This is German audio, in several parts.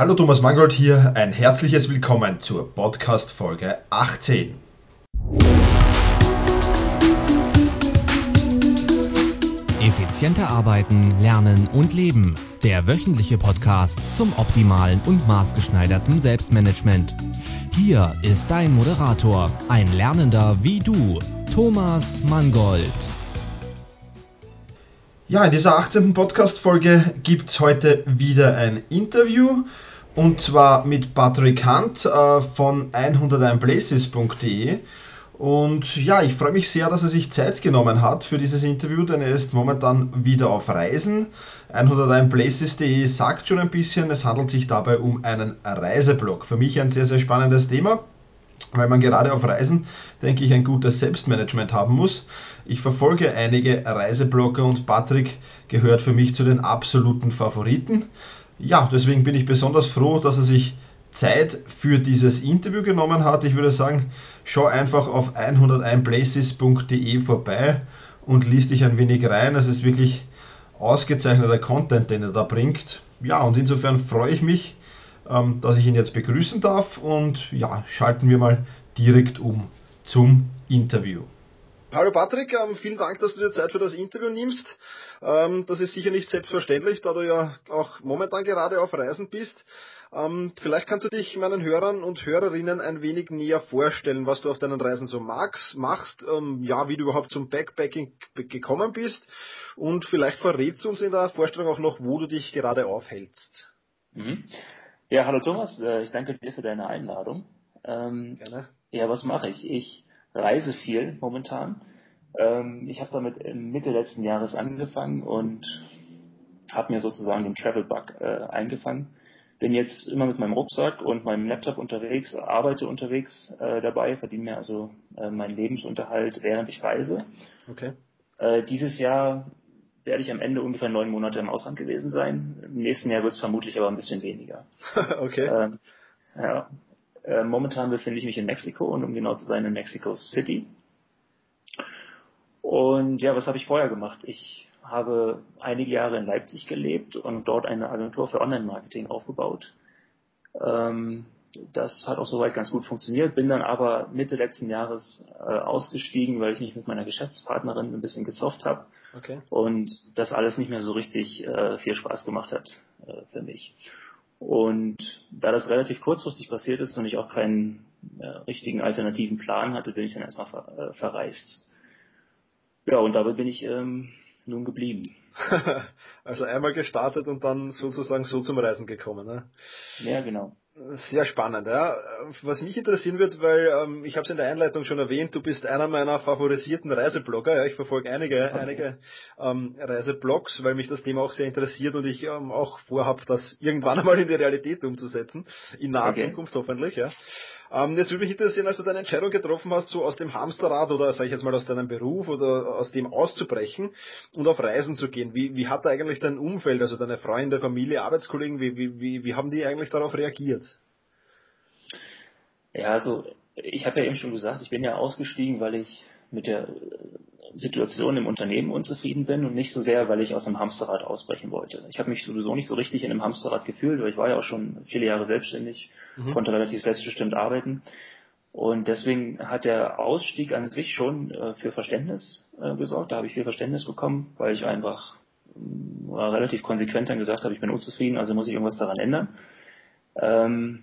Hallo Thomas Mangold hier, ein herzliches Willkommen zur Podcast Folge 18. Effizienter arbeiten, lernen und leben. Der wöchentliche Podcast zum optimalen und maßgeschneiderten Selbstmanagement. Hier ist dein Moderator, ein Lernender wie du, Thomas Mangold. Ja, in dieser 18. Podcast-Folge gibt es heute wieder ein Interview und zwar mit Patrick Hunt äh, von 101places.de. Und ja, ich freue mich sehr, dass er sich Zeit genommen hat für dieses Interview, denn er ist momentan wieder auf Reisen. 101places.de sagt schon ein bisschen, es handelt sich dabei um einen Reiseblog. Für mich ein sehr, sehr spannendes Thema, weil man gerade auf Reisen, denke ich, ein gutes Selbstmanagement haben muss. Ich verfolge einige Reiseblogger und Patrick gehört für mich zu den absoluten Favoriten. Ja, deswegen bin ich besonders froh, dass er sich Zeit für dieses Interview genommen hat. Ich würde sagen, schau einfach auf 101places.de vorbei und liest dich ein wenig rein. Es ist wirklich ausgezeichneter Content, den er da bringt. Ja, und insofern freue ich mich, ähm, dass ich ihn jetzt begrüßen darf und ja, schalten wir mal direkt um zum Interview. Hallo Patrick, ähm, vielen Dank, dass du dir Zeit für das Interview nimmst. Ähm, das ist sicher nicht selbstverständlich, da du ja auch momentan gerade auf Reisen bist. Ähm, vielleicht kannst du dich meinen Hörern und Hörerinnen ein wenig näher vorstellen, was du auf deinen Reisen so magst, machst, ja, wie du überhaupt zum Backpacking gekommen bist und vielleicht verrätst du uns in der Vorstellung auch noch, wo du dich gerade aufhältst. Mhm. Ja, hallo Thomas, äh, ich danke dir für deine Einladung. Ähm, Gerne. Ja, was mache ich? Ich reise viel momentan. Ähm, ich habe damit Mitte letzten Jahres angefangen und habe mir sozusagen den Travel Bug äh, eingefangen bin jetzt immer mit meinem Rucksack und meinem Laptop unterwegs, arbeite unterwegs äh, dabei, verdiene mir also äh, meinen Lebensunterhalt, während ich reise. Okay. Äh, dieses Jahr werde ich am Ende ungefähr neun Monate im Ausland gewesen sein. Im nächsten Jahr wird es vermutlich aber ein bisschen weniger. okay. Ähm, ja. Äh, momentan befinde ich mich in Mexiko und um genau zu sein in Mexico City. Und ja, was habe ich vorher gemacht? Ich habe einige Jahre in Leipzig gelebt und dort eine Agentur für Online-Marketing aufgebaut. Ähm, das hat auch soweit ganz gut funktioniert, bin dann aber Mitte letzten Jahres äh, ausgestiegen, weil ich mich mit meiner Geschäftspartnerin ein bisschen gezofft habe okay. und das alles nicht mehr so richtig äh, viel Spaß gemacht hat äh, für mich. Und da das relativ kurzfristig passiert ist und ich auch keinen äh, richtigen alternativen Plan hatte, bin ich dann erstmal ver äh, verreist. Ja, und dabei bin ich ähm, nun geblieben. also einmal gestartet und dann sozusagen so zum Reisen gekommen. Ne? Ja, genau. Sehr spannend, ja. Was mich interessieren wird, weil ähm, ich habe es in der Einleitung schon erwähnt, du bist einer meiner favorisierten Reiseblogger. Ja, ich verfolge einige, okay. einige ähm, Reiseblogs, weil mich das Thema auch sehr interessiert und ich ähm, auch vorhabe, das irgendwann einmal in die Realität umzusetzen, in naher okay. Zukunft hoffentlich. Ja. Ähm, jetzt würde mich interessieren, als du deine Entscheidung getroffen hast, so aus dem Hamsterrad oder sage ich jetzt mal aus deinem Beruf oder aus dem auszubrechen und auf Reisen zu gehen. Wie, wie hat eigentlich dein Umfeld, also deine Freunde, Familie, Arbeitskollegen, wie, wie, wie, wie haben die eigentlich darauf reagiert? Ja, also ich habe ja eben schon gesagt, ich bin ja ausgestiegen, weil ich mit der Situation im Unternehmen unzufrieden bin und nicht so sehr, weil ich aus dem Hamsterrad ausbrechen wollte. Ich habe mich sowieso nicht so richtig in einem Hamsterrad gefühlt, weil ich war ja auch schon viele Jahre selbstständig, mhm. konnte relativ selbstbestimmt arbeiten. Und deswegen hat der Ausstieg an sich schon äh, für Verständnis äh, gesorgt. Da habe ich viel Verständnis bekommen, weil ich einfach äh, relativ konsequent dann gesagt habe, ich bin unzufrieden, also muss ich irgendwas daran ändern. Ähm,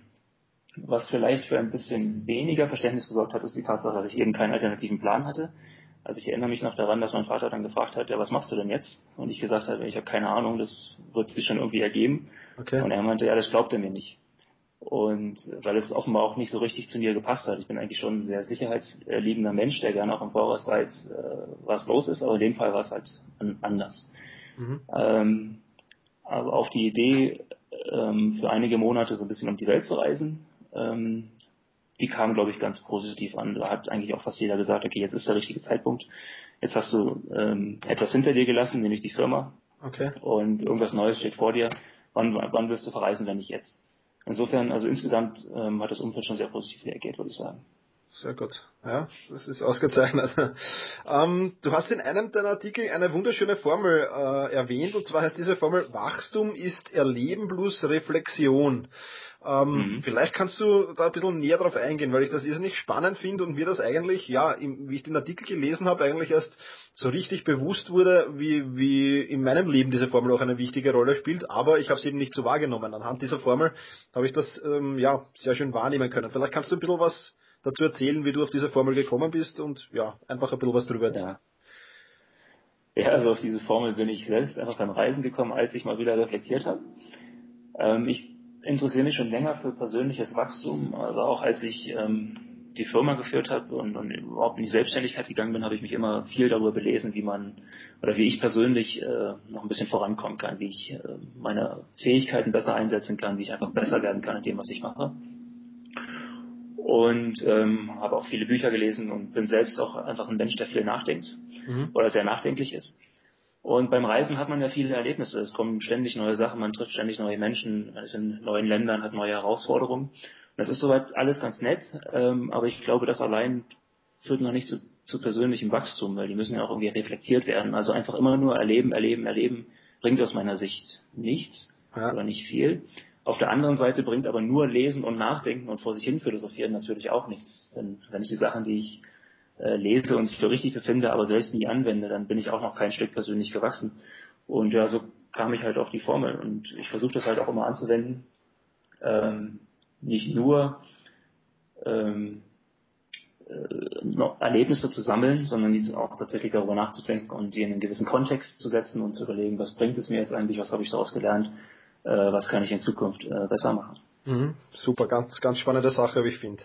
was vielleicht für ein bisschen weniger Verständnis gesorgt hat, ist die Tatsache, dass ich eben keinen alternativen Plan hatte. Also ich erinnere mich noch daran, dass mein Vater dann gefragt hat, ja, was machst du denn jetzt? Und ich gesagt habe, ich habe keine Ahnung, das wird sich schon irgendwie ergeben. Okay. Und er meinte, ja, das glaubt er mir nicht. Und weil es offenbar auch nicht so richtig zu mir gepasst hat. Ich bin eigentlich schon ein sehr sicherheitsliebender Mensch, der gerne auch im Voraus weiß, äh, was los ist, aber in dem Fall war es halt anders. Mhm. Ähm, aber auf die Idee, ähm, für einige Monate so ein bisschen um die Welt zu reisen, ähm, die kam, glaube ich, ganz positiv an. Da hat eigentlich auch fast jeder gesagt, okay, jetzt ist der richtige Zeitpunkt. Jetzt hast du ähm, etwas hinter dir gelassen, nämlich die Firma. Okay. Und irgendwas Neues steht vor dir. Wann, wann wirst du verreisen, wenn nicht jetzt? Insofern, also insgesamt ähm, hat das Umfeld schon sehr positiv reagiert, würde ich sagen. Sehr gut. Ja, das ist ausgezeichnet. ähm, du hast in einem deiner Artikel eine wunderschöne Formel äh, erwähnt, und zwar heißt diese Formel Wachstum ist Erleben plus Reflexion. Ähm, mhm. Vielleicht kannst du da ein bisschen näher drauf eingehen, weil ich das irrsinnig spannend finde und mir das eigentlich, ja, im, wie ich den Artikel gelesen habe, eigentlich erst so richtig bewusst wurde, wie, wie in meinem Leben diese Formel auch eine wichtige Rolle spielt, aber ich habe es eben nicht so wahrgenommen. Anhand dieser Formel habe ich das ähm, ja sehr schön wahrnehmen können. Vielleicht kannst du ein bisschen was dazu erzählen, wie du auf diese Formel gekommen bist und ja, einfach ein bisschen was drüber erzählen. Ja. ja, also auf diese Formel bin ich selbst einfach beim Reisen gekommen, als ich mal wieder reflektiert habe. Ähm, ich interessiere mich schon länger für persönliches Wachstum. Also auch als ich ähm, die Firma geführt habe und, und, überhaupt in die Selbstständigkeit gegangen bin, habe ich mich immer viel darüber belesen, wie man oder wie ich persönlich äh, noch ein bisschen vorankommen kann, wie ich äh, meine Fähigkeiten besser einsetzen kann, wie ich einfach besser werden kann in dem, was ich mache. Und ähm, habe auch viele Bücher gelesen und bin selbst auch einfach ein Mensch, der viel nachdenkt mhm. oder sehr nachdenklich ist. Und beim Reisen hat man ja viele Erlebnisse. Es kommen ständig neue Sachen, man trifft ständig neue Menschen, man ist in neuen Ländern, hat neue Herausforderungen. Das ist soweit alles ganz nett, ähm, aber ich glaube, das allein führt noch nicht zu, zu persönlichem Wachstum, weil die müssen ja auch irgendwie reflektiert werden. Also einfach immer nur erleben, erleben, erleben, bringt aus meiner Sicht nichts ja. oder nicht viel. Auf der anderen Seite bringt aber nur Lesen und Nachdenken und vor sich hin philosophieren natürlich auch nichts. Denn wenn ich die Sachen, die ich äh, lese und für richtig befinde, aber selbst nie anwende, dann bin ich auch noch kein Stück persönlich gewachsen. Und ja, so kam ich halt auf die Formel und ich versuche das halt auch immer anzuwenden. Ähm, nicht nur ähm, äh, Erlebnisse zu sammeln, sondern auch tatsächlich darüber nachzudenken und die in einen gewissen Kontext zu setzen und zu überlegen, was bringt es mir jetzt eigentlich, was habe ich daraus gelernt, äh, was kann ich in Zukunft äh, besser machen. Mhm, super, ganz, ganz spannende Sache, wie ich finde.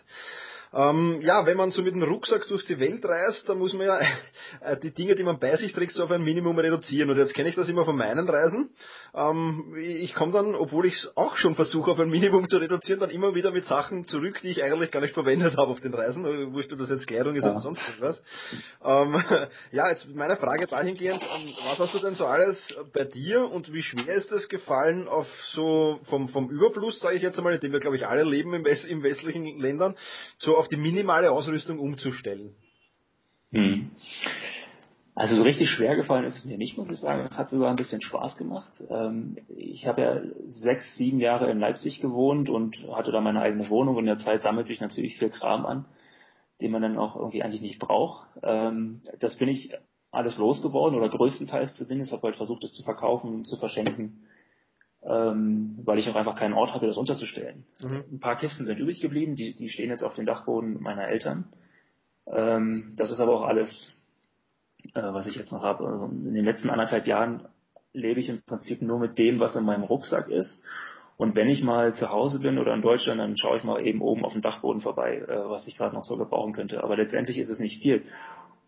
Ähm, ja, wenn man so mit dem Rucksack durch die Welt reist, dann muss man ja äh, die Dinge, die man bei sich trägt, so auf ein Minimum reduzieren. Und jetzt kenne ich das immer von meinen Reisen. Ähm, ich komme dann, obwohl ich es auch schon versuche, auf ein Minimum zu reduzieren, dann immer wieder mit Sachen zurück, die ich eigentlich gar nicht verwendet habe auf den Reisen. Äh, wurscht, ob das jetzt Kleidung ist ja. oder sonst irgendwas. Ähm, ja, jetzt meine Frage dahingehend, ähm, was hast du denn so alles bei dir und wie schwer ist es gefallen auf so vom, vom Überfluss, sage ich jetzt einmal, in dem wir glaube ich alle leben im, West, im westlichen Ländern, so auf die minimale Ausrüstung umzustellen? Hm. Also so richtig schwer gefallen ist es mir nicht, muss ich sagen. Es hat sogar ein bisschen Spaß gemacht. Ähm, ich habe ja sechs, sieben Jahre in Leipzig gewohnt und hatte da meine eigene Wohnung. Und in der Zeit sammelt sich natürlich viel Kram an, den man dann auch irgendwie eigentlich nicht braucht. Ähm, das bin ich alles losgeworden oder größtenteils zumindest. Habe halt versucht, es zu verkaufen und zu verschenken ähm, weil ich auch einfach keinen Ort hatte, das unterzustellen. Mhm. Ein paar Kisten sind übrig geblieben, die, die stehen jetzt auf dem Dachboden meiner Eltern. Ähm, das ist aber auch alles, äh, was ich jetzt noch habe. Also in den letzten anderthalb Jahren lebe ich im Prinzip nur mit dem, was in meinem Rucksack ist. Und wenn ich mal zu Hause bin oder in Deutschland, dann schaue ich mal eben oben auf dem Dachboden vorbei, äh, was ich gerade noch so gebrauchen könnte. Aber letztendlich ist es nicht viel.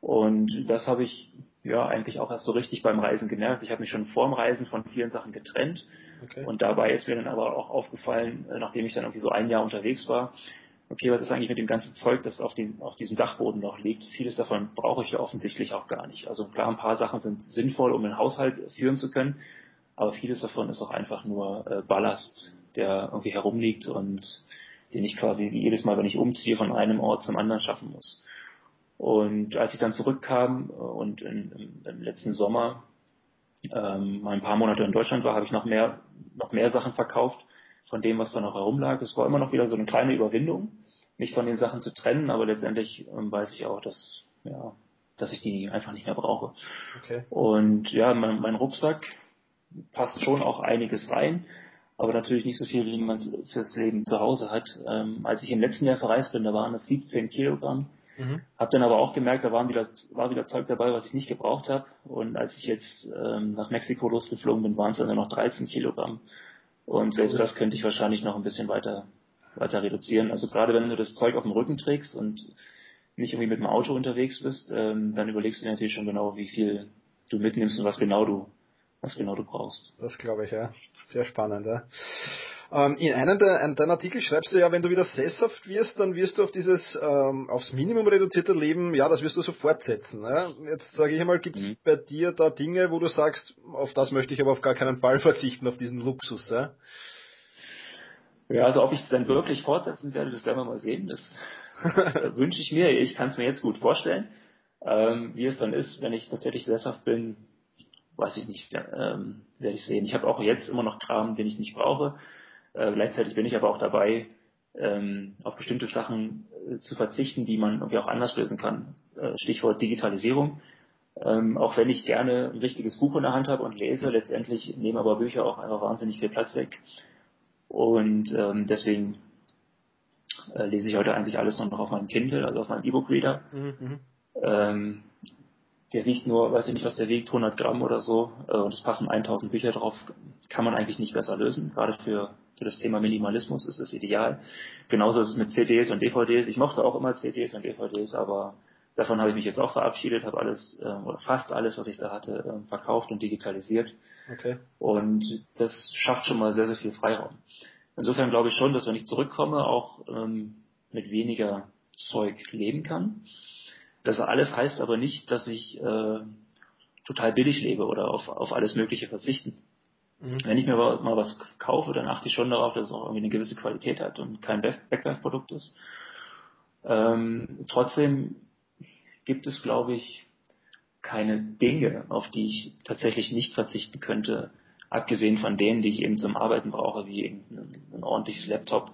Und das habe ich ja eigentlich auch erst so richtig beim Reisen gemerkt. Ich habe mich schon vor dem Reisen von vielen Sachen getrennt. Okay. Und dabei ist mir dann aber auch aufgefallen, äh, nachdem ich dann irgendwie so ein Jahr unterwegs war, okay, was ist eigentlich mit dem ganzen Zeug, das auf, dem, auf diesem Dachboden noch liegt? Vieles davon brauche ich ja offensichtlich auch gar nicht. Also klar, ein paar Sachen sind sinnvoll, um den Haushalt führen zu können, aber vieles davon ist auch einfach nur äh, Ballast, der irgendwie herumliegt und den ich quasi jedes Mal, wenn ich umziehe, von einem Ort zum anderen schaffen muss. Und als ich dann zurückkam und in, im, im letzten Sommer ähm, mal ein paar Monate in Deutschland war, habe ich noch mehr, noch mehr Sachen verkauft von dem, was da noch herumlag. Es war immer noch wieder so eine kleine Überwindung, mich von den Sachen zu trennen, aber letztendlich ähm, weiß ich auch, dass, ja, dass ich die einfach nicht mehr brauche. Okay. Und ja, mein, mein Rucksack passt schon auch einiges rein, aber natürlich nicht so viel, wie man es fürs Leben zu Hause hat. Ähm, als ich im letzten Jahr verreist bin, da waren es 17 Kilogramm. Mhm. Habe dann aber auch gemerkt, da waren wieder, war wieder Zeug dabei, was ich nicht gebraucht habe. Und als ich jetzt ähm, nach Mexiko losgeflogen bin, waren es dann nur noch 13 Kilogramm. Und selbst das könnte ich wahrscheinlich noch ein bisschen weiter, weiter reduzieren. Also gerade wenn du das Zeug auf dem Rücken trägst und nicht irgendwie mit dem Auto unterwegs bist, ähm, dann überlegst du dir natürlich schon genau, wie viel du mitnimmst und was genau du, was genau du brauchst. Das glaube ich, ja. Sehr spannend, ja. Ähm, in einem der, deiner Artikel schreibst du ja, wenn du wieder sesshaft wirst, dann wirst du auf dieses ähm, aufs Minimum reduzierte Leben, ja, das wirst du so fortsetzen. Ja? Jetzt sage ich einmal, gibt es mhm. bei dir da Dinge, wo du sagst, auf das möchte ich aber auf gar keinen Fall verzichten, auf diesen Luxus? Ja? Ja, also ob ich es dann wirklich fortsetzen werde, das werden wir mal sehen. Das wünsche ich mir. Ich kann es mir jetzt gut vorstellen. Ähm, wie es dann ist, wenn ich tatsächlich sesshaft bin, weiß ich nicht, ähm, werde ich sehen. Ich habe auch jetzt immer noch Kram, den ich nicht brauche. Äh, gleichzeitig bin ich aber auch dabei, ähm, auf bestimmte Sachen äh, zu verzichten, die man irgendwie auch anders lösen kann. Äh, Stichwort Digitalisierung. Ähm, auch wenn ich gerne ein richtiges Buch in der Hand habe und lese, letztendlich nehmen aber Bücher auch einfach wahnsinnig viel Platz weg. Und ähm, deswegen äh, lese ich heute eigentlich alles noch auf meinem Kindle, also auf meinem E-Book-Reader. Mhm. mhm. Ähm, der wiegt nur, weiß ich nicht, was der wiegt, 100 Gramm oder so, äh, und es passen 1000 Bücher drauf, kann man eigentlich nicht besser lösen. Gerade für, für das Thema Minimalismus ist es ideal. Genauso ist es mit CDs und DVDs. Ich mochte auch immer CDs und DVDs, aber davon habe ich mich jetzt auch verabschiedet, habe alles äh, oder fast alles, was ich da hatte, äh, verkauft und digitalisiert. Okay. Und das schafft schon mal sehr, sehr viel Freiraum. Insofern glaube ich schon, dass wenn ich zurückkomme, auch ähm, mit weniger Zeug leben kann. Das alles heißt aber nicht, dass ich äh, total billig lebe oder auf, auf alles Mögliche verzichten. Mhm. Wenn ich mir mal was kaufe, dann achte ich schon darauf, dass es auch irgendwie eine gewisse Qualität hat und kein Backlife-Produkt ist. Ähm, trotzdem gibt es, glaube ich, keine Dinge, auf die ich tatsächlich nicht verzichten könnte, abgesehen von denen, die ich eben zum Arbeiten brauche, wie ein, ein ordentliches Laptop,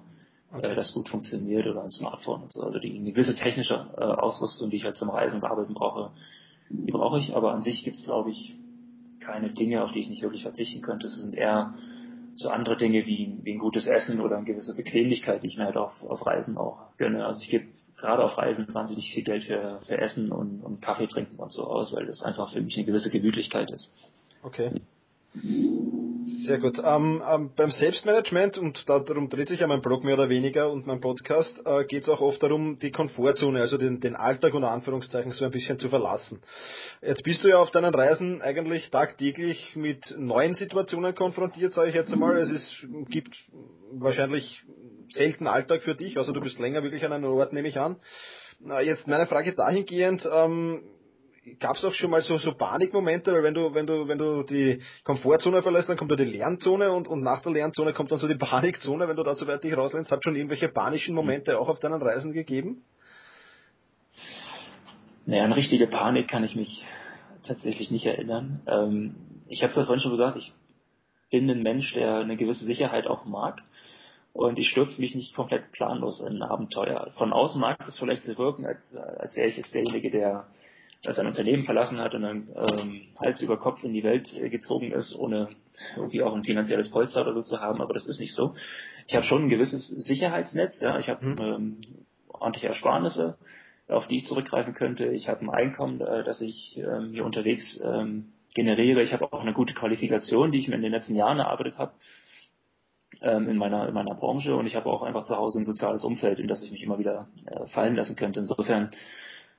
okay. äh, das gut funktioniert oder ein Smartphone und so. Also die eine gewisse technische äh, Ausrüstung, die ich halt zum Reisen und Arbeiten brauche, die brauche ich, aber an sich gibt es, glaube ich, keine Dinge, auf die ich nicht wirklich verzichten könnte. Es sind eher so andere Dinge wie, wie ein gutes Essen oder eine gewisse Bequemlichkeit, die ich mir halt auf, auf Reisen auch gönne. Also ich gebe gerade auf Reisen wahnsinnig viel Geld für, für Essen und, und Kaffee trinken und so aus, weil das einfach für mich eine gewisse Gemütlichkeit ist. Okay. Sehr gut. Ähm, ähm, beim Selbstmanagement, und darum dreht sich ja mein Blog mehr oder weniger und mein Podcast, äh, geht es auch oft darum, die Komfortzone, also den, den Alltag unter Anführungszeichen so ein bisschen zu verlassen. Jetzt bist du ja auf deinen Reisen eigentlich tagtäglich mit neuen Situationen konfrontiert, sage ich jetzt einmal. Es ist, gibt wahrscheinlich selten Alltag für dich, also du bist länger wirklich an einem Ort, nehme ich an. Jetzt meine Frage dahingehend, ähm, gab es auch schon mal so, so Panikmomente, weil wenn du, wenn du, wenn du die Komfortzone verlässt, dann kommt da die Lernzone und, und nach der Lernzone kommt dann so die Panikzone, wenn du da so weit dich rauslehnst. Hat schon irgendwelche panischen Momente auch auf deinen Reisen gegeben? Naja, an richtige Panik kann ich mich tatsächlich nicht erinnern. Ähm, ich habe es ja vorhin schon gesagt, ich bin ein Mensch, der eine gewisse Sicherheit auch mag. Und ich stürze mich nicht komplett planlos in ein Abenteuer. Von außen mag es vielleicht so wirken, als, als wäre ich jetzt derjenige, der der sein Unternehmen verlassen hat und dann ähm, Hals über Kopf in die Welt äh, gezogen ist, ohne irgendwie auch ein finanzielles Polster oder so zu haben, aber das ist nicht so. Ich habe schon ein gewisses Sicherheitsnetz, ja, ich habe mhm. ähm, ordentliche Ersparnisse, auf die ich zurückgreifen könnte. Ich habe ein Einkommen, äh, das ich ähm, hier unterwegs ähm, generiere. Ich habe auch eine gute Qualifikation, die ich mir in den letzten Jahren erarbeitet habe ähm, in meiner in meiner Branche und ich habe auch einfach zu Hause ein soziales Umfeld, in das ich mich immer wieder äh, fallen lassen könnte. Insofern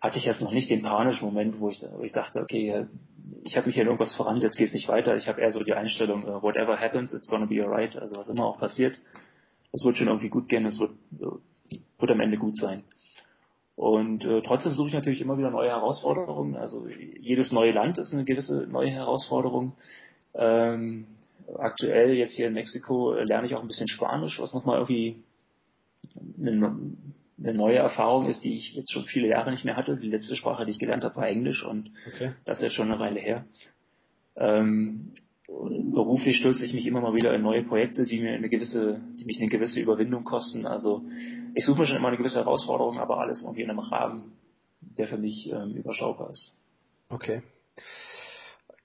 hatte ich jetzt noch nicht den panischen Moment, wo ich, wo ich dachte, okay, ich habe mich hier in irgendwas voran, jetzt geht es nicht weiter. Ich habe eher so die Einstellung, uh, whatever happens, it's gonna be alright. Also was immer auch passiert, es wird schon irgendwie gut gehen, es wird, wird am Ende gut sein. Und äh, trotzdem suche ich natürlich immer wieder neue Herausforderungen. Also jedes neue Land ist eine gewisse neue Herausforderung. Ähm, aktuell jetzt hier in Mexiko äh, lerne ich auch ein bisschen Spanisch, was nochmal irgendwie eine neue Erfahrung ist, die ich jetzt schon viele Jahre nicht mehr hatte. Die letzte Sprache, die ich gelernt habe, war Englisch und okay. das ist jetzt schon eine Weile her. Ähm, beruflich stürze ich mich immer mal wieder in neue Projekte, die mir eine gewisse, die mich eine gewisse Überwindung kosten. Also ich suche mir schon immer eine gewisse Herausforderung, aber alles irgendwie in einem Rahmen, der für mich ähm, überschaubar ist. Okay.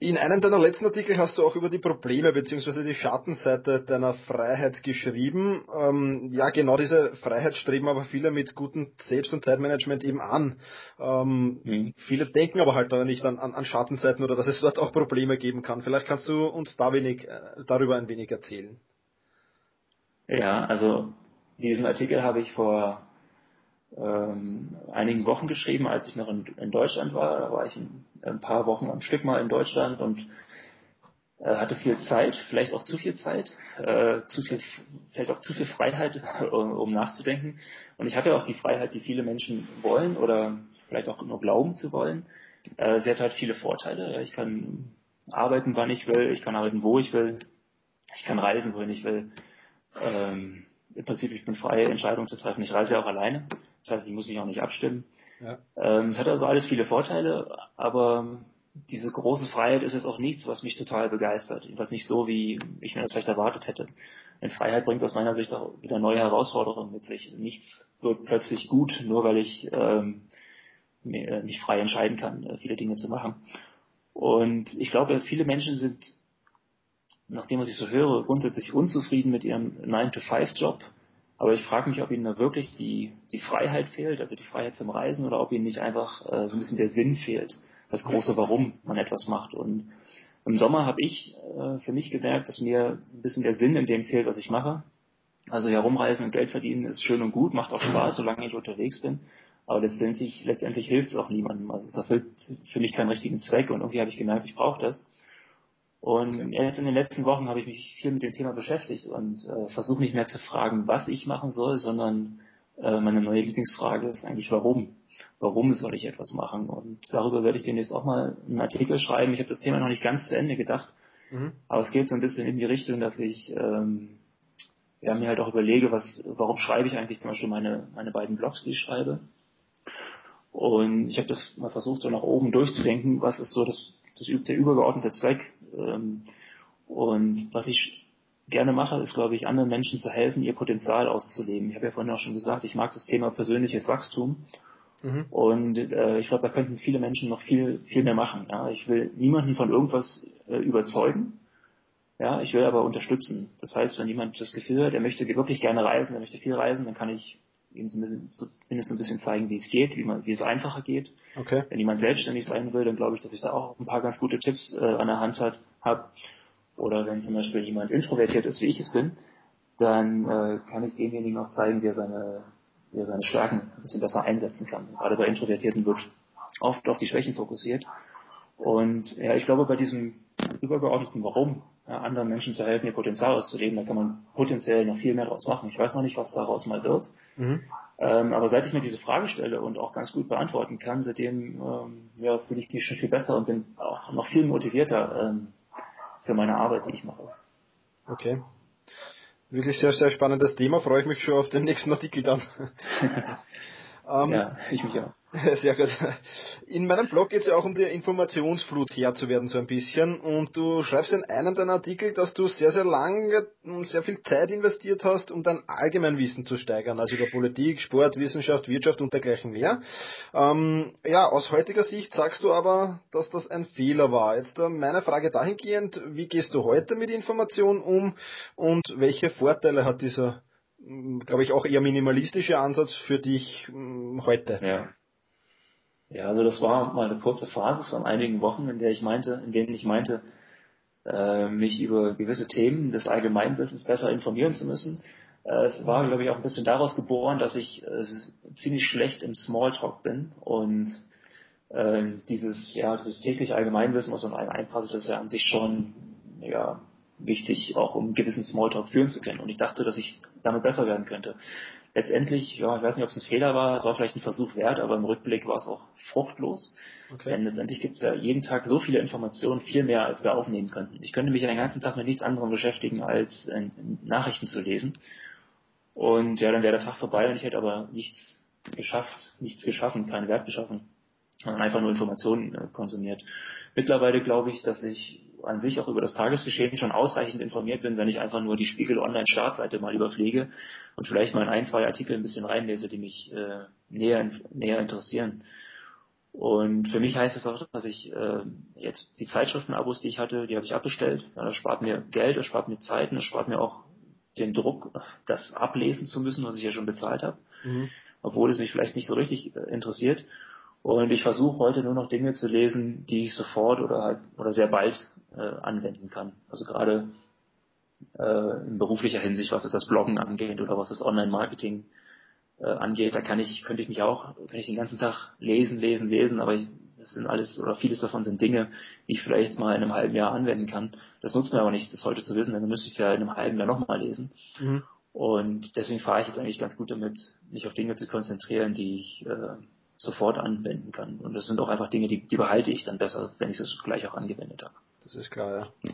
In einem deiner letzten Artikel hast du auch über die Probleme bzw. die Schattenseite deiner Freiheit geschrieben. Ähm, ja, genau diese Freiheit streben aber viele mit gutem Selbst- und Zeitmanagement eben an. Ähm, mhm. Viele denken aber halt nicht an, an, an, Schattenseiten oder dass es dort auch Probleme geben kann. Vielleicht kannst du uns da wenig, äh, darüber ein wenig erzählen. Ja, also diesen Artikel habe ich vor ähm, einigen Wochen geschrieben, als ich noch in, in, Deutschland war. Da war ich ein, ein, paar Wochen am Stück mal in Deutschland und äh, hatte viel Zeit, vielleicht auch zu viel Zeit, äh, zu viel, vielleicht auch zu viel Freiheit, um, um nachzudenken. Und ich ja auch die Freiheit, die viele Menschen wollen oder vielleicht auch nur glauben zu wollen. Äh, sie hat halt viele Vorteile. Ich kann arbeiten, wann ich will, ich kann arbeiten, wo ich will, ich kann reisen, wohin ich will. Ähm, im Prinzip, ich bin frei, Entscheidungen zu treffen. Ich reise ja auch alleine. Das heißt, ich muss mich auch nicht abstimmen. Ja. Ähm, es hat also alles viele Vorteile, aber diese große Freiheit ist jetzt auch nichts, was mich total begeistert. Was nicht so, wie ich mir das vielleicht erwartet hätte. Denn Freiheit bringt aus meiner Sicht auch wieder neue Herausforderungen mit sich. Nichts wird plötzlich gut, nur weil ich ähm, äh, nicht frei entscheiden kann, äh, viele Dinge zu machen. Und ich glaube, viele Menschen sind, nachdem was ich so höre, grundsätzlich unzufrieden mit ihrem 9-to-5-Job. Aber ich frage mich, ob ihnen da wirklich die, die Freiheit fehlt, also die Freiheit zum Reisen, oder ob ihnen nicht einfach äh, so ein bisschen der Sinn fehlt, das große Warum man etwas macht. Und im Sommer habe ich äh, für mich gemerkt, dass mir ein bisschen der Sinn in dem fehlt, was ich mache. Also herumreisen und Geld verdienen ist schön und gut, macht auch Spaß, solange ich unterwegs bin. Aber letztendlich, letztendlich hilft es auch niemandem. Also es erfüllt für mich keinen richtigen Zweck und irgendwie habe ich gemerkt, ich brauche das. Und jetzt in den letzten Wochen habe ich mich viel mit dem Thema beschäftigt und äh, versuche nicht mehr zu fragen, was ich machen soll, sondern äh, meine neue Lieblingsfrage ist eigentlich, warum? Warum soll ich etwas machen? Und darüber werde ich demnächst auch mal einen Artikel schreiben. Ich habe das Thema noch nicht ganz zu Ende gedacht, mhm. aber es geht so ein bisschen in die Richtung, dass ich ähm, ja, mir halt auch überlege, was, warum schreibe ich eigentlich zum Beispiel meine, meine beiden Blogs, die ich schreibe. Und ich habe das mal versucht, so nach oben durchzudenken, was ist so das, das der übergeordnete Zweck. Ähm, und was ich gerne mache, ist, glaube ich, anderen Menschen zu helfen, ihr Potenzial auszuleben. Ich habe ja vorhin auch schon gesagt, ich mag das Thema persönliches Wachstum. Mhm. Und äh, ich glaube, da könnten viele Menschen noch viel, viel mehr machen. Ja? Ich will niemanden von irgendwas äh, überzeugen. Ja, ich will aber unterstützen. Das heißt, wenn jemand das Gefühl hat, er möchte wirklich gerne reisen, er möchte viel reisen, dann kann ich ihm zumindest ein bisschen zeigen, wie es geht, wie, man, wie es einfacher geht. Okay. Wenn jemand selbstständig sein will, dann glaube ich, dass ich da auch ein paar ganz gute Tipps äh, an der Hand habe. Oder wenn zum Beispiel jemand introvertiert ist, wie ich es bin, dann äh, kann ich demjenigen auch zeigen, wie er seine, wie er seine Stärken ein bisschen besser einsetzen kann. Gerade bei Introvertierten wird oft auf die Schwächen fokussiert. Und ja, ich glaube, bei diesem übergeordneten Warum, anderen Menschen zu helfen, ihr Potenzial auszuleben, da kann man potenziell noch viel mehr daraus machen. Ich weiß noch nicht, was daraus mal wird. Mhm. Ähm, aber seit ich mir diese Frage stelle und auch ganz gut beantworten kann, seitdem ähm, ja, fühle ich mich schon viel besser und bin auch noch viel motivierter ähm, für meine Arbeit, die ich mache. Okay. Wirklich sehr, sehr spannendes Thema. Freue ich mich schon auf den nächsten Artikel dann. ähm, ja, ich mich auch. Sehr gut. In meinem Blog geht es ja auch um die Informationsflut Herr zu werden, so ein bisschen. Und du schreibst in einem deiner Artikel, dass du sehr, sehr lange und sehr viel Zeit investiert hast, um dein Allgemeinwissen zu steigern. Also über Politik, Sport, Wissenschaft, Wirtschaft und dergleichen mehr. Ähm, ja, aus heutiger Sicht sagst du aber, dass das ein Fehler war. Jetzt äh, meine Frage dahingehend, wie gehst du heute mit Informationen um und welche Vorteile hat dieser glaube ich, auch eher minimalistische Ansatz für dich heute. Ja. Ja, also das war mal eine kurze Phase von einigen Wochen, in der ich meinte, in denen ich meinte, äh, mich über gewisse Themen des Allgemeinwissens besser informieren zu müssen. Äh, es war, glaube ich, auch ein bisschen daraus geboren, dass ich äh, ziemlich schlecht im Smalltalk bin und äh, dieses, ja, dieses tägliche Allgemeinwissen, was so einem einprasselt, ist ja an sich schon, ja, wichtig, auch um gewissen Smalltalk führen zu können. Und ich dachte, dass ich damit besser werden könnte letztendlich, ja, ich weiß nicht, ob es ein Fehler war, es war vielleicht ein Versuch wert, aber im Rückblick war es auch fruchtlos. Okay. Denn letztendlich gibt es ja jeden Tag so viele Informationen, viel mehr, als wir aufnehmen könnten. Ich könnte mich ja den ganzen Tag mit nichts anderem beschäftigen, als in, in Nachrichten zu lesen. Und ja, dann wäre der Tag vorbei und ich hätte aber nichts geschafft, nichts geschaffen, keinen Wert geschaffen, sondern einfach nur Informationen äh, konsumiert. Mittlerweile glaube ich, dass ich an sich auch über das Tagesgeschehen schon ausreichend informiert bin, wenn ich einfach nur die Spiegel Online Startseite mal überpflege und vielleicht mal in ein, zwei Artikel ein bisschen reinlese, die mich äh, näher, näher interessieren. Und für mich heißt es auch, dass ich äh, jetzt die Zeitschriftenabos, die ich hatte, die habe ich abbestellt. Ja, das spart mir Geld, das spart mir Zeit, das spart mir auch den Druck, das ablesen zu müssen, was ich ja schon bezahlt habe, mhm. obwohl es mich vielleicht nicht so richtig äh, interessiert. Und ich versuche heute nur noch Dinge zu lesen, die ich sofort oder halt oder sehr bald äh, anwenden kann. Also gerade äh, in beruflicher Hinsicht, was es das Bloggen angeht oder was das Online-Marketing äh, angeht, da kann ich, könnte ich mich auch, kann ich den ganzen Tag lesen, lesen, lesen, aber ich, das sind alles oder vieles davon sind Dinge, die ich vielleicht mal in einem halben Jahr anwenden kann. Das nutzt mir aber nicht, das heute zu wissen, denn dann müsste ich es ja in einem halben Jahr nochmal lesen. Mhm. Und deswegen fahre ich jetzt eigentlich ganz gut damit, mich auf Dinge zu konzentrieren, die ich äh, sofort anwenden kann. Und das sind auch einfach Dinge, die, die behalte ich dann besser, wenn ich es gleich auch angewendet habe. Das ist klar, ja.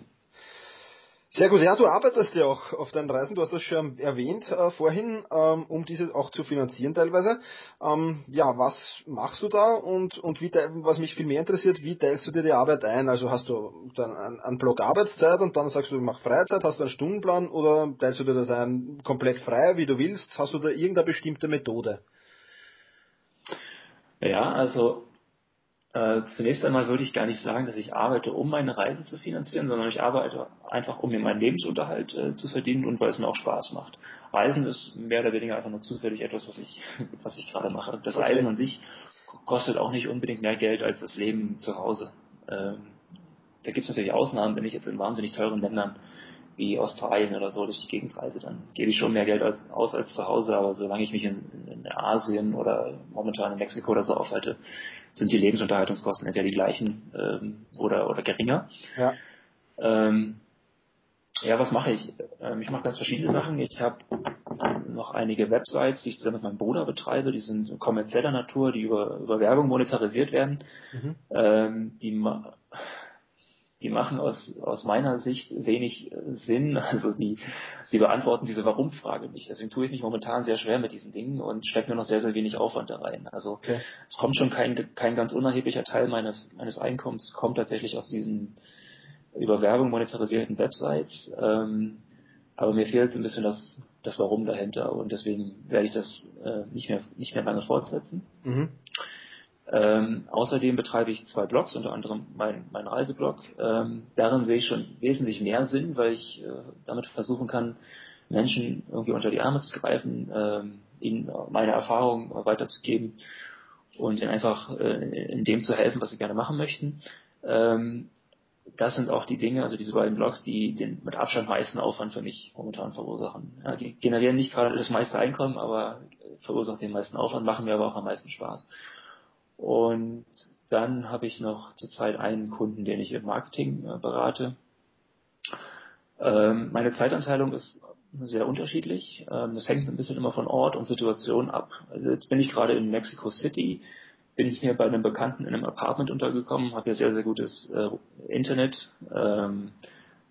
Sehr gut, ja, du arbeitest ja auch auf deinen Reisen, du hast das schon erwähnt äh, vorhin, ähm, um diese auch zu finanzieren teilweise. Ähm, ja, was machst du da und, und wie, was mich viel mehr interessiert, wie teilst du dir die Arbeit ein? Also hast du dann einen, einen Block Arbeitszeit und dann sagst du, ich mach Freizeit, hast du einen Stundenplan oder teilst du dir das ein komplett frei, wie du willst? Hast du da irgendeine bestimmte Methode? Ja, also äh, zunächst einmal würde ich gar nicht sagen, dass ich arbeite, um meine Reise zu finanzieren, sondern ich arbeite einfach, um mir meinen Lebensunterhalt äh, zu verdienen und weil es mir auch Spaß macht. Reisen ist mehr oder weniger einfach nur zufällig etwas, was ich, was ich gerade mache. Das okay. Reisen an sich kostet auch nicht unbedingt mehr Geld als das Leben zu Hause. Ähm, da gibt es natürlich Ausnahmen, wenn ich jetzt in wahnsinnig teuren Ländern wie Australien oder so durch die Gegend reise, dann gebe ich schon mehr Geld als, aus als zu Hause, aber solange ich mich in, in Asien oder momentan in Mexiko oder so aufhalte, sind die Lebensunterhaltungskosten entweder die gleichen ähm, oder, oder geringer. Ja. Ähm, ja, was mache ich? Ähm, ich mache ganz verschiedene Sachen. Ich habe noch einige Websites, die ich zusammen mit meinem Bruder betreibe. Die sind kommerzieller Natur, die über, über Werbung monetarisiert werden. Mhm. Ähm, die die machen aus, aus meiner Sicht wenig äh, Sinn. Also die, die beantworten diese Warum-Frage nicht. Deswegen tue ich mich momentan sehr schwer mit diesen Dingen und stecke mir noch sehr, sehr wenig Aufwand da rein. Also okay. es kommt schon kein, kein ganz unerheblicher Teil meines, meines Einkommens, kommt tatsächlich aus diesen über Werbung monetarisierten Websites. Ähm, aber mir fehlt ein bisschen das, das Warum dahinter und deswegen werde ich das äh, nicht mehr nicht mehr lange fortsetzen. Mhm. Ähm, außerdem betreibe ich zwei Blogs, unter anderem mein, mein Reiseblog. Ähm, darin sehe ich schon wesentlich mehr Sinn, weil ich äh, damit versuchen kann, Menschen irgendwie unter die Arme zu greifen, ähm, ihnen meine Erfahrungen weiterzugeben und ihnen einfach äh, in dem zu helfen, was sie gerne machen möchten. Ähm, das sind auch die Dinge, also diese beiden Blogs, die den mit Abstand meisten Aufwand für mich momentan verursachen. Ja, die generieren nicht gerade das meiste Einkommen, aber verursachen den meisten Aufwand, machen mir aber auch am meisten Spaß. Und dann habe ich noch zurzeit einen Kunden, den ich im Marketing äh, berate. Ähm, meine Zeitanteilung ist sehr unterschiedlich. Ähm, das hängt ein bisschen immer von Ort und Situation ab. Also jetzt bin ich gerade in Mexico City, bin ich hier bei einem Bekannten in einem Apartment untergekommen, habe hier sehr, sehr gutes äh, Internet, ähm,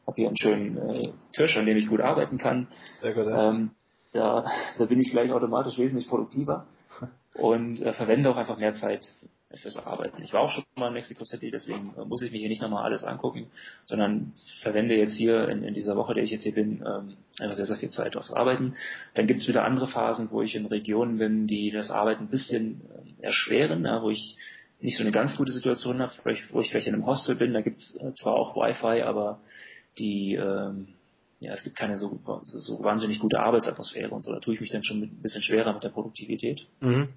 habe hier einen schönen äh, Tisch, an dem ich gut arbeiten kann. Sehr gut, ja. ähm, da, da bin ich gleich automatisch wesentlich produktiver und äh, verwende auch einfach mehr Zeit fürs Arbeiten. Ich war auch schon mal in Mexico City, deswegen äh, muss ich mir hier nicht nochmal alles angucken, sondern verwende jetzt hier in, in dieser Woche, der ich jetzt hier bin, ähm, einfach sehr, sehr viel Zeit aufs Arbeiten. Dann gibt es wieder andere Phasen, wo ich in Regionen bin, die das Arbeiten ein bisschen äh, erschweren, ja, wo ich nicht so eine ganz gute Situation habe, wo ich vielleicht in einem Hostel bin, da gibt es äh, zwar auch Wi-Fi, aber die ähm, ja, es gibt keine so, so, so wahnsinnig gute Arbeitsatmosphäre und so. Da tue ich mich dann schon ein bisschen schwerer mit der Produktivität. Mhm.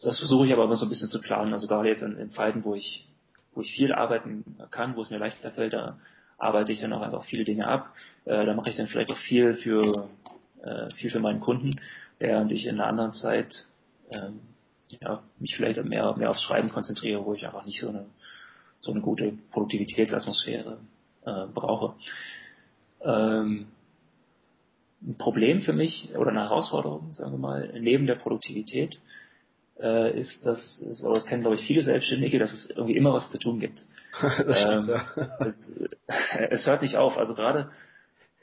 Das versuche ich aber immer so ein bisschen zu planen. Also gerade jetzt in, in, Zeiten, wo ich, wo ich viel arbeiten kann, wo es mir leichter fällt, da arbeite ich dann auch einfach viele Dinge ab. Äh, da mache ich dann vielleicht auch viel für, äh, viel für meinen Kunden, während ich in einer anderen Zeit ähm, ja, mich vielleicht mehr, mehr aufs Schreiben konzentriere, wo ich einfach nicht so eine, so eine gute Produktivitätsatmosphäre äh, brauche. Ähm, ein Problem für mich oder eine Herausforderung, sagen wir mal, neben der Produktivität äh, ist, dass, ist, aber das kennen glaube ich viele Selbstständige, dass es irgendwie immer was zu tun gibt. ähm, es, es, hört nicht auf. Also gerade,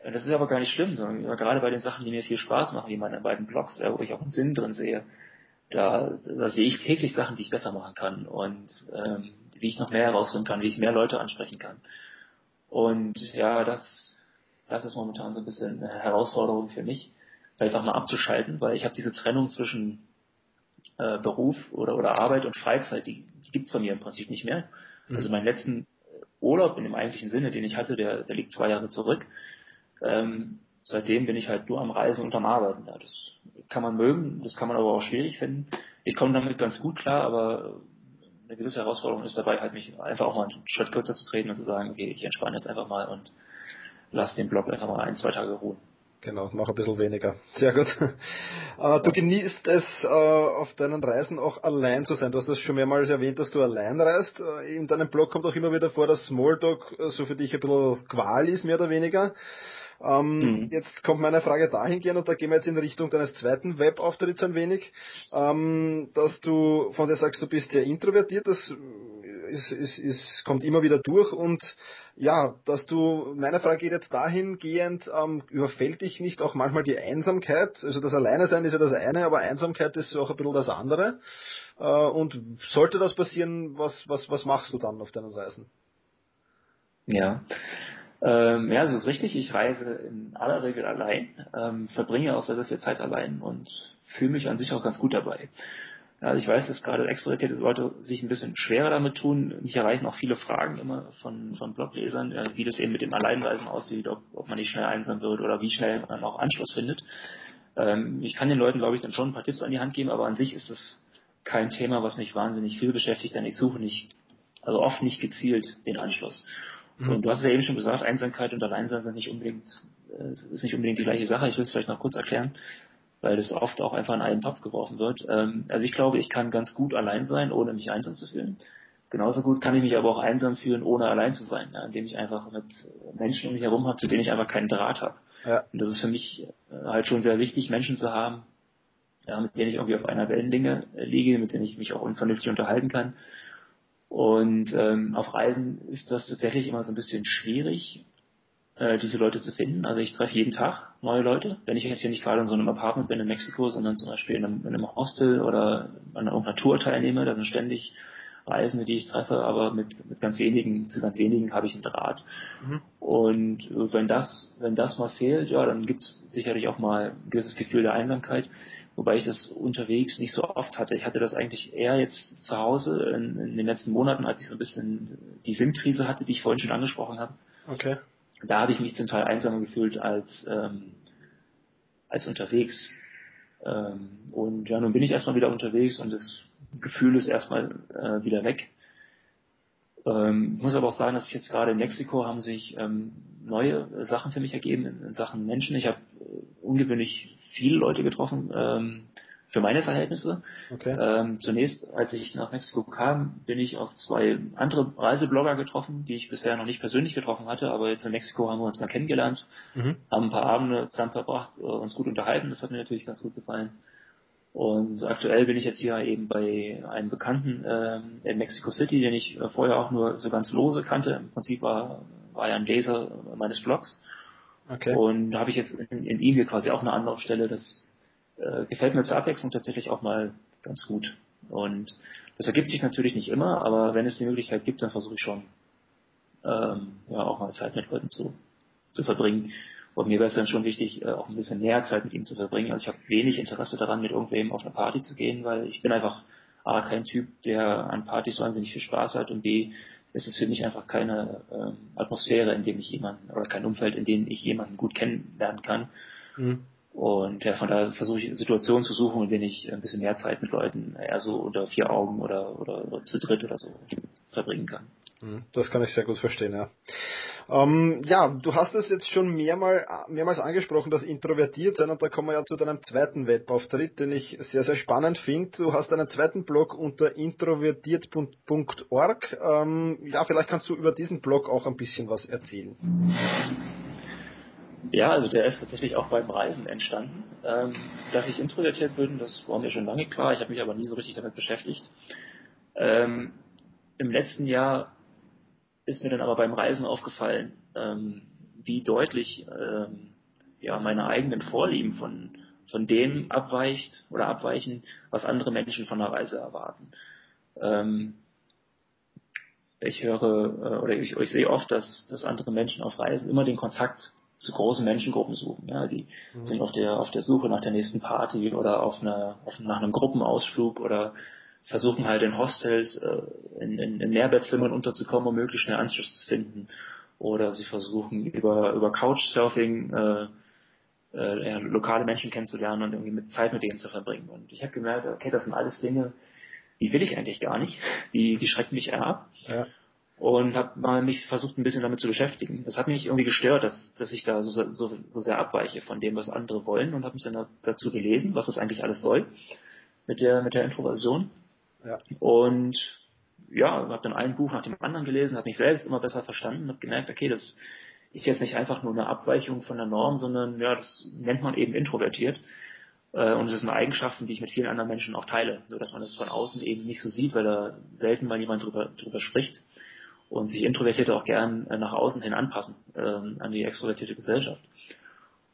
das ist aber gar nicht schlimm, sondern gerade bei den Sachen, die mir viel Spaß machen, wie meine beiden Blogs, wo ich auch einen Sinn drin sehe, da, da sehe ich täglich Sachen, die ich besser machen kann und ähm, wie ich noch mehr herausfinden kann, wie ich mehr Leute ansprechen kann. Und ja, das das ist momentan so ein bisschen eine Herausforderung für mich, einfach mal abzuschalten, weil ich habe diese Trennung zwischen äh, Beruf oder, oder Arbeit und Freizeit, die, die gibt es bei mir im Prinzip nicht mehr. Mhm. Also meinen letzten Urlaub in dem eigentlichen Sinne, den ich hatte, der, der liegt zwei Jahre zurück. Ähm, seitdem bin ich halt nur am Reisen und am Arbeiten. Ja, das kann man mögen, das kann man aber auch schwierig finden. Ich komme damit ganz gut klar, aber eine gewisse Herausforderung ist dabei halt mich einfach auch mal einen Schritt kürzer zu treten und zu sagen, okay, ich entspanne jetzt einfach mal und lass den Blog einfach mal ein, zwei Tage ruhen. Genau, mach ein bisschen weniger. Sehr gut. Äh, du genießt es, äh, auf deinen Reisen auch allein zu sein. Du hast das schon mehrmals erwähnt, dass du allein reist. Äh, in deinem Blog kommt auch immer wieder vor, dass Smalltalk so für dich ein bisschen Qual ist, mehr oder weniger. Ähm, mhm. Jetzt kommt meine Frage dahingehend, und da gehen wir jetzt in Richtung deines zweiten Webauftritts ein wenig, ähm, dass du von dir sagst, du bist sehr introvertiert. Das ist, ist, ist, kommt immer wieder durch und ja, dass du, meine Frage geht jetzt dahingehend, ähm, überfällt dich nicht auch manchmal die Einsamkeit? Also das Alleine sein ist ja das eine, aber Einsamkeit ist auch ein bisschen das andere. Äh, und sollte das passieren, was, was, was machst du dann auf deinen Reisen? Ja, ähm, ja, so ist richtig. Ich reise in aller Regel allein, ähm, verbringe auch sehr, sehr viel Zeit allein und fühle mich an sich auch ganz gut dabei. Ja, ich weiß, dass gerade extrovertierte Leute sich ein bisschen schwerer damit tun. Mich erreichen auch viele Fragen immer von, von Bloglesern, äh, wie das eben mit dem Alleinreisen aussieht, ob, ob man nicht schnell einsam wird oder wie schnell man auch Anschluss findet. Ähm, ich kann den Leuten, glaube ich, dann schon ein paar Tipps an die Hand geben, aber an sich ist es kein Thema, was mich wahnsinnig viel beschäftigt, denn ich suche nicht, also oft nicht gezielt den Anschluss. Mhm. Und du hast es ja eben schon gesagt, Einsamkeit und Alleinsein sind nicht unbedingt, äh, ist nicht unbedingt die gleiche Sache. Ich will es vielleicht noch kurz erklären, weil das oft auch einfach in einen Topf geworfen wird. Ähm, also ich glaube, ich kann ganz gut allein sein, ohne mich einsam zu fühlen. Genauso gut kann ich mich aber auch einsam fühlen, ohne allein zu sein, ja, indem ich einfach mit Menschen um mich herum habe, zu denen ich einfach keinen Draht habe. Ja. Und das ist für mich äh, halt schon sehr wichtig, Menschen zu haben, ja, mit denen ich irgendwie auf einer Wellenlänge äh, liege, mit denen ich mich auch unvernünftig unterhalten kann und ähm, auf Reisen ist das tatsächlich immer so ein bisschen schwierig, äh, diese Leute zu finden. Also ich treffe jeden Tag neue Leute. Wenn ich jetzt hier nicht gerade in so einem Apartment bin in Mexiko, sondern zum Beispiel in einem, in einem Hostel oder an irgendeiner Tour teilnehme, da sind ständig Reisende, die ich treffe, aber mit, mit ganz wenigen, zu ganz wenigen habe ich einen Draht. Mhm. Und wenn das, wenn das mal fehlt, ja, dann gibt es sicherlich auch mal ein gewisses Gefühl der Einsamkeit wobei ich das unterwegs nicht so oft hatte. Ich hatte das eigentlich eher jetzt zu Hause in, in den letzten Monaten, als ich so ein bisschen die Sinnkrise hatte, die ich vorhin schon angesprochen habe. Okay. Da habe ich mich zum Teil einsamer gefühlt als, ähm, als unterwegs. Ähm, und ja, nun bin ich erstmal wieder unterwegs und das Gefühl ist erstmal äh, wieder weg. Ähm, ich muss aber auch sagen, dass ich jetzt gerade in Mexiko haben sich ähm, neue Sachen für mich ergeben in, in Sachen Menschen. Ich habe äh, ungewöhnlich viele Leute getroffen ähm, für meine Verhältnisse. Okay. Ähm, zunächst, als ich nach Mexiko kam, bin ich auf zwei andere Reiseblogger getroffen, die ich bisher noch nicht persönlich getroffen hatte, aber jetzt in Mexiko haben wir uns mal kennengelernt, mhm. haben ein paar Abende zusammen verbracht, äh, uns gut unterhalten. Das hat mir natürlich ganz gut gefallen. Und aktuell bin ich jetzt hier eben bei einem Bekannten äh, in Mexico City, den ich äh, vorher auch nur so ganz lose kannte. Im Prinzip war, war er ein Leser meines Blogs. Okay. Und da habe ich jetzt in, in ihm hier quasi auch eine andere Stelle. Äh, gefällt mir zur Abwechslung tatsächlich auch mal ganz gut. Und das ergibt sich natürlich nicht immer, aber wenn es die Möglichkeit gibt, dann versuche ich schon ähm, ja auch mal Zeit mit Leuten zu, zu verbringen. Und mir wäre es dann schon wichtig, äh, auch ein bisschen mehr Zeit mit ihm zu verbringen. Also ich habe wenig Interesse daran, mit irgendwem auf eine Party zu gehen, weil ich bin einfach A, kein Typ, der an Partys wahnsinnig viel Spaß hat und B, ist es für mich einfach keine ähm, Atmosphäre, in dem ich jemanden oder kein Umfeld, in dem ich jemanden gut kennenlernen kann. Mhm. Und ja, von daher versuche ich Situationen zu suchen, in denen ich ein bisschen mehr Zeit mit Leuten eher so unter vier Augen oder, oder, oder zu dritt oder so verbringen kann. Mhm. Das kann ich sehr gut verstehen, ja. Ähm, ja, du hast es jetzt schon mehrmal, mehrmals angesprochen, das introvertiert sein, und da kommen wir ja zu deinem zweiten Webauftritt, den ich sehr, sehr spannend finde. Du hast einen zweiten Blog unter introvertiert.org. Ähm, ja, vielleicht kannst du über diesen Blog auch ein bisschen was erzählen. Ja, also der ist tatsächlich auch beim Reisen entstanden. Ähm, dass ich introvertiert bin, das war mir schon lange klar, ich habe mich aber nie so richtig damit beschäftigt. Ähm, Im letzten Jahr ist mir dann aber beim Reisen aufgefallen, ähm, wie deutlich ähm, ja, meine eigenen Vorlieben von, von dem abweicht oder abweichen, was andere Menschen von der Reise erwarten. Ähm, ich höre äh, oder ich, ich sehe oft, dass, dass andere Menschen auf Reisen immer den Kontakt zu großen Menschengruppen suchen. Ja, die mhm. sind auf der auf der Suche nach der nächsten Party oder auf einer auf, nach einem Gruppenausflug oder versuchen halt in Hostels, äh, in, in, in Mehrbettzimmern unterzukommen, um möglichst schnell Anschluss zu finden. Oder sie versuchen über, über Couchsurfing äh, äh, ja, lokale Menschen kennenzulernen und irgendwie mit Zeit mit denen zu verbringen. Und ich habe gemerkt, okay, das sind alles Dinge, die will ich eigentlich gar nicht. Die, die schrecken mich eher ab. Ja. Und habe mal mich versucht, ein bisschen damit zu beschäftigen. Das hat mich irgendwie gestört, dass, dass ich da so, so, so sehr abweiche von dem, was andere wollen und habe mich dann dazu gelesen, was das eigentlich alles soll mit der, mit der Introversion. Ja. Und ja, habe dann ein Buch nach dem anderen gelesen, habe mich selbst immer besser verstanden, habe gemerkt, okay, das ist jetzt nicht einfach nur eine Abweichung von der Norm, sondern ja, das nennt man eben introvertiert. Äh, und es sind Eigenschaften, die ich mit vielen anderen Menschen auch teile, nur dass man das von außen eben nicht so sieht, weil da selten mal jemand drüber, drüber spricht und sich Introvertierte auch gern äh, nach außen hin anpassen ähm, an die extrovertierte Gesellschaft.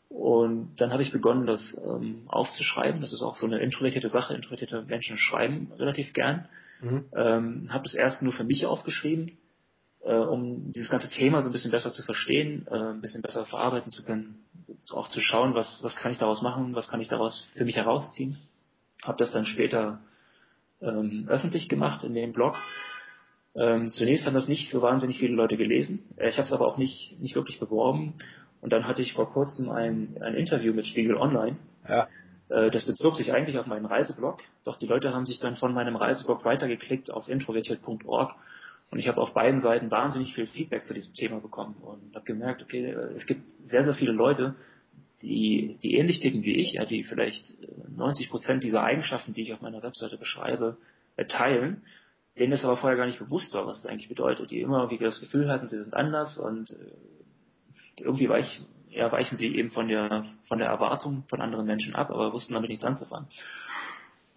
Und dann habe ich begonnen, das ähm, aufzuschreiben. Das ist auch so eine introvertierte Sache. Introvertierte Menschen schreiben relativ gern. Mhm. Ähm, habe das erst nur für mich aufgeschrieben, äh, um dieses ganze Thema so ein bisschen besser zu verstehen, äh, ein bisschen besser verarbeiten zu können, auch zu schauen, was, was kann ich daraus machen, was kann ich daraus für mich herausziehen. Habe das dann später ähm, öffentlich gemacht in dem Blog. Ähm, zunächst haben das nicht so wahnsinnig viele Leute gelesen. Äh, ich habe es aber auch nicht, nicht wirklich beworben. Und dann hatte ich vor kurzem ein, ein Interview mit Spiegel Online. Ja. Äh, das bezog sich eigentlich auf meinen Reiseblog, doch die Leute haben sich dann von meinem Reiseblog weitergeklickt auf introvertiert.org und ich habe auf beiden Seiten wahnsinnig viel Feedback zu diesem Thema bekommen und habe gemerkt, okay, äh, es gibt sehr, sehr viele Leute, die, die ähnlich ticken wie ich, die vielleicht 90 äh, Prozent dieser Eigenschaften, die ich auf meiner Webseite beschreibe, teilen, denen es aber vorher gar nicht bewusst war, was das eigentlich bedeutet, die immer irgendwie das Gefühl hatten, sie sind anders und irgendwie weich, ja, weichen sie eben von der, von der Erwartung von anderen Menschen ab, aber wussten damit nichts anzufangen.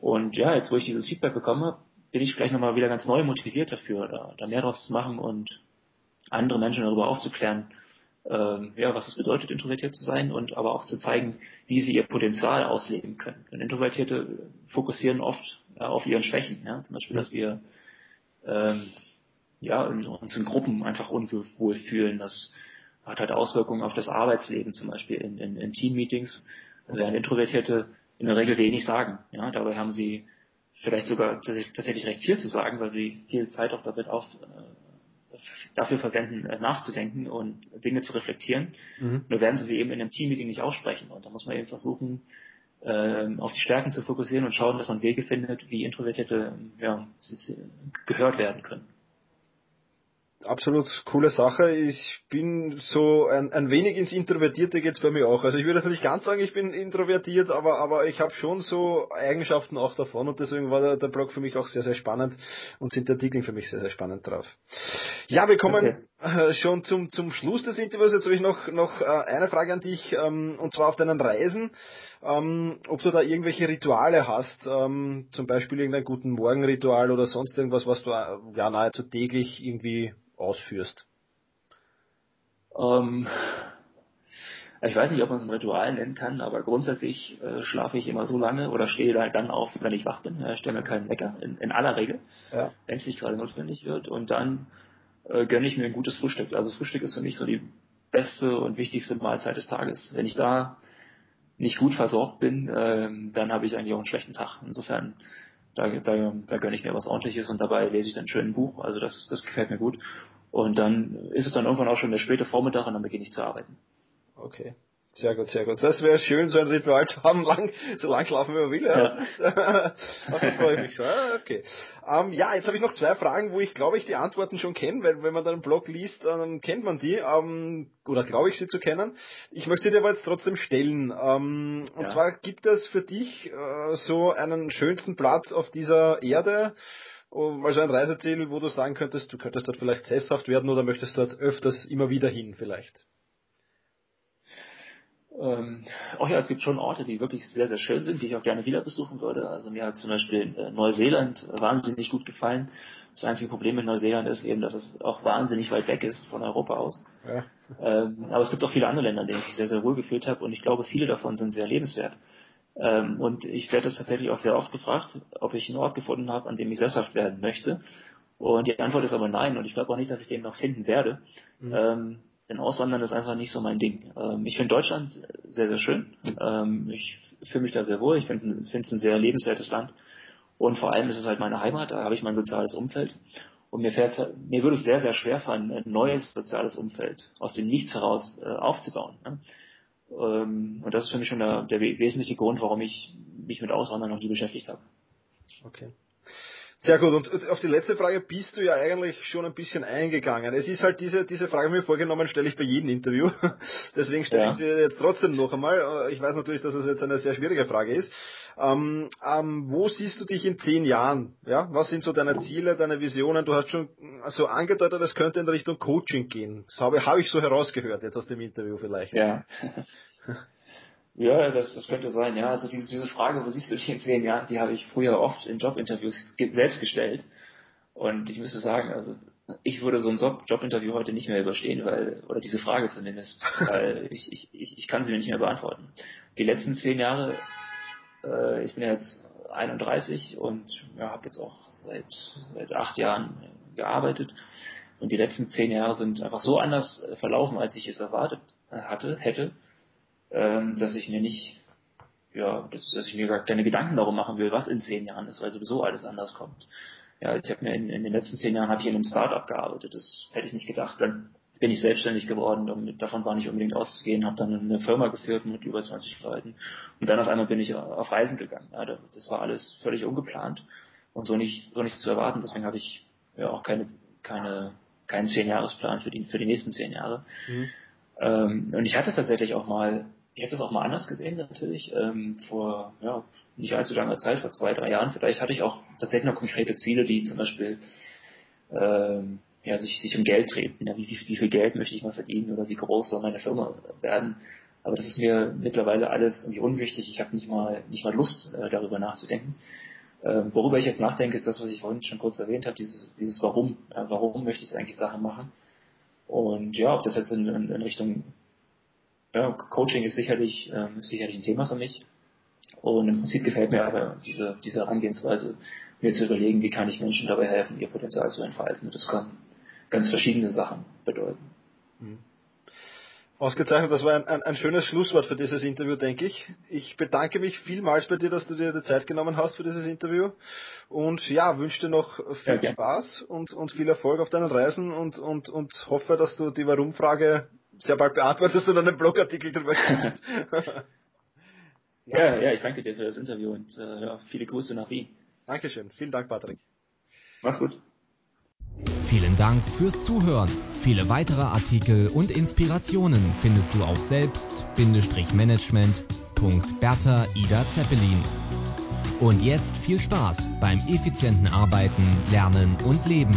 Und ja, jetzt wo ich dieses Feedback bekomme, bin ich vielleicht nochmal wieder ganz neu motiviert dafür, da, da mehr draus zu machen und andere Menschen darüber aufzuklären, ähm, ja, was es bedeutet, introvertiert zu sein und aber auch zu zeigen, wie sie ihr Potenzial ausleben können. Denn Introvertierte fokussieren oft ja, auf ihren Schwächen, ja, zum Beispiel, dass wir ähm, ja, uns in Gruppen einfach unwohl fühlen, dass hat halt Auswirkungen auf das Arbeitsleben, zum Beispiel in, in, in Teammeetings, während Introvertierte in der Regel wenig sagen. Ja, dabei haben sie vielleicht sogar tatsächlich recht viel zu sagen, weil sie viel Zeit auch damit auf, äh, dafür verwenden, äh, nachzudenken und Dinge zu reflektieren. Mhm. Nur werden sie sie eben in einem Teammeeting nicht aussprechen. Und da muss man eben versuchen, auf die Stärken zu fokussieren und schauen, dass man Wege findet, wie Introvertierte ja, gehört werden können absolut coole Sache. Ich bin so ein, ein wenig ins Introvertierte geht's bei mir auch. Also ich würde jetzt nicht ganz sagen, ich bin introvertiert, aber, aber ich habe schon so Eigenschaften auch davon und deswegen war der, der Blog für mich auch sehr, sehr spannend und sind die Artikel für mich sehr, sehr spannend drauf. Ja, wir kommen okay. Äh, schon zum, zum Schluss des Interviews. Jetzt habe ich noch, noch äh, eine Frage an dich, ähm, und zwar auf deinen Reisen. Ähm, ob du da irgendwelche Rituale hast, ähm, zum Beispiel irgendein guten Morgenritual oder sonst irgendwas, was du äh, ja nahezu täglich irgendwie ausführst? Ich weiß nicht, ob man es ein Ritual nennen kann, aber grundsätzlich schlafe ich immer so lange oder stehe halt dann auf, wenn ich wach bin. Ich stelle mir keinen Wecker, in, in aller Regel, ja. wenn es nicht gerade notwendig wird. Und dann äh, gönne ich mir ein gutes Frühstück. Also Frühstück ist für mich so die beste und wichtigste Mahlzeit des Tages. Wenn ich da nicht gut versorgt bin, äh, dann habe ich eigentlich auch einen schlechten Tag. Insofern da, da, da gönne ich mir was ordentliches und dabei lese ich dann schön ein Buch. Also das, das gefällt mir gut. Und dann ist es dann irgendwann auch schon der späte Vormittag und dann beginne ich zu arbeiten. Okay. Sehr gut, sehr gut. Das wäre schön, so ein Ritual zu haben, lang, so lang schlafen wie man will. Ja. ja. das freue ich mich schon. Okay. Ähm, ja, jetzt habe ich noch zwei Fragen, wo ich glaube ich die Antworten schon kenne, weil wenn man deinen Blog liest, dann kennt man die, ähm, oder glaube ich sie zu kennen. Ich möchte sie dir aber jetzt trotzdem stellen. Ähm, ja. Und zwar gibt es für dich äh, so einen schönsten Platz auf dieser Erde, also ein Reiseziel, wo du sagen könntest, du könntest dort vielleicht sesshaft werden oder möchtest dort öfters immer wieder hin vielleicht? Ähm, auch ja, es gibt schon Orte, die wirklich sehr, sehr schön sind, die ich auch gerne wieder besuchen würde. Also mir hat zum Beispiel äh, Neuseeland wahnsinnig gut gefallen. Das einzige Problem mit Neuseeland ist eben, dass es auch wahnsinnig weit weg ist von Europa aus. Ja. Ähm, aber es gibt auch viele andere Länder, in denen ich mich sehr, sehr wohl gefühlt habe und ich glaube, viele davon sind sehr lebenswert. Ähm, und ich werde tatsächlich auch sehr oft gefragt, ob ich einen Ort gefunden habe, an dem ich sesshaft werden möchte. Und die Antwort ist aber nein und ich glaube auch nicht, dass ich den noch finden werde. Mhm. Ähm, denn Auswandern ist einfach nicht so mein Ding. Ähm, ich finde Deutschland sehr, sehr schön. Ähm, ich fühle mich da sehr wohl. Ich finde es ein sehr lebenswertes Land. Und vor allem ist es halt meine Heimat. Da habe ich mein soziales Umfeld. Und mir, fährt, mir würde es sehr, sehr schwer fallen, ein neues soziales Umfeld aus dem Nichts heraus äh, aufzubauen. Ne? Ähm, und das ist für mich schon der, der wesentliche Grund, warum ich mich mit Auswandern noch nie beschäftigt habe. Okay. Sehr gut. Und auf die letzte Frage bist du ja eigentlich schon ein bisschen eingegangen. Es ist halt diese, diese Frage mir vorgenommen, stelle ich bei jedem Interview. Deswegen stelle ja. ich sie jetzt trotzdem noch einmal. Ich weiß natürlich, dass es jetzt eine sehr schwierige Frage ist. Ähm, ähm, wo siehst du dich in zehn Jahren? Ja, was sind so deine Ziele, deine Visionen? Du hast schon so angedeutet, es könnte in Richtung Coaching gehen. Das habe, habe ich so herausgehört jetzt aus dem Interview vielleicht. Ja. Ja, das, das könnte sein, ja. Also diese, diese Frage, wo siehst du dich in zehn Jahren, die habe ich früher oft in Jobinterviews selbst gestellt. Und ich müsste sagen, also ich würde so ein Job, Jobinterview heute nicht mehr überstehen, weil, oder diese Frage zumindest, weil ich, ich, ich, ich kann sie mir nicht mehr beantworten. Die letzten zehn Jahre, äh, ich bin ja jetzt 31 und ja, habe jetzt auch seit, seit acht Jahren gearbeitet. Und die letzten zehn Jahre sind einfach so anders verlaufen, als ich es erwartet hatte, hätte ähm, dass ich mir nicht, ja, dass, dass ich mir gar keine Gedanken darum machen will, was in zehn Jahren ist, weil sowieso alles anders kommt. Ja, ich habe mir in, in den letzten zehn Jahren habe ich in einem Startup gearbeitet, das hätte ich nicht gedacht. Dann bin ich selbstständig geworden, damit, davon war nicht unbedingt auszugehen, habe dann eine Firma geführt mit über 20 Leuten und dann auf einmal bin ich auf Reisen gegangen. Ja, das war alles völlig ungeplant und so nicht so nicht zu erwarten. Deswegen habe ich ja auch keine keine keinen Zehn-Jahresplan für die für die nächsten zehn Jahre. Mhm. Ähm, und ich hatte tatsächlich auch mal ich habe das auch mal anders gesehen natürlich, ähm, vor ja, nicht allzu langer Zeit, vor zwei, drei Jahren vielleicht, hatte ich auch tatsächlich noch konkrete Ziele, die zum Beispiel ähm, ja, sich, sich um Geld treten. Ja, wie, wie, wie viel Geld möchte ich mal verdienen oder wie groß soll meine Firma werden. Aber das ist mir mittlerweile alles irgendwie unwichtig. Ich habe nicht mal nicht mal Lust, äh, darüber nachzudenken. Ähm, worüber ich jetzt nachdenke, ist das, was ich vorhin schon kurz erwähnt habe, dieses, dieses Warum. Ja, warum möchte ich eigentlich Sachen machen? Und ja, ob das jetzt in, in, in Richtung ja, Coaching ist sicherlich, ähm, sicherlich ein Thema für mich. Und im Prinzip gefällt mir aber diese, diese Herangehensweise, mir zu überlegen, wie kann ich Menschen dabei helfen, ihr Potenzial zu entfalten. Und das kann ganz verschiedene Sachen bedeuten. Mhm. Ausgezeichnet, das war ein, ein, ein, schönes Schlusswort für dieses Interview, denke ich. Ich bedanke mich vielmals bei dir, dass du dir die Zeit genommen hast für dieses Interview und ja, wünsche dir noch viel ja, Spaß und, und viel Erfolg auf deinen Reisen und, und, und hoffe, dass du die Warum-Frage sehr bald beantwortest und einen Blogartikel drüber schreibst. ja, ja, ich danke dir für das Interview und äh, ja, viele Grüße nach Wien. Dankeschön. Vielen Dank, Patrick. Mach's gut. Vielen Dank fürs Zuhören. Viele weitere Artikel und Inspirationen findest du auf selbst-management.bertha Ida Zeppelin. Und jetzt viel Spaß beim effizienten Arbeiten, Lernen und Leben.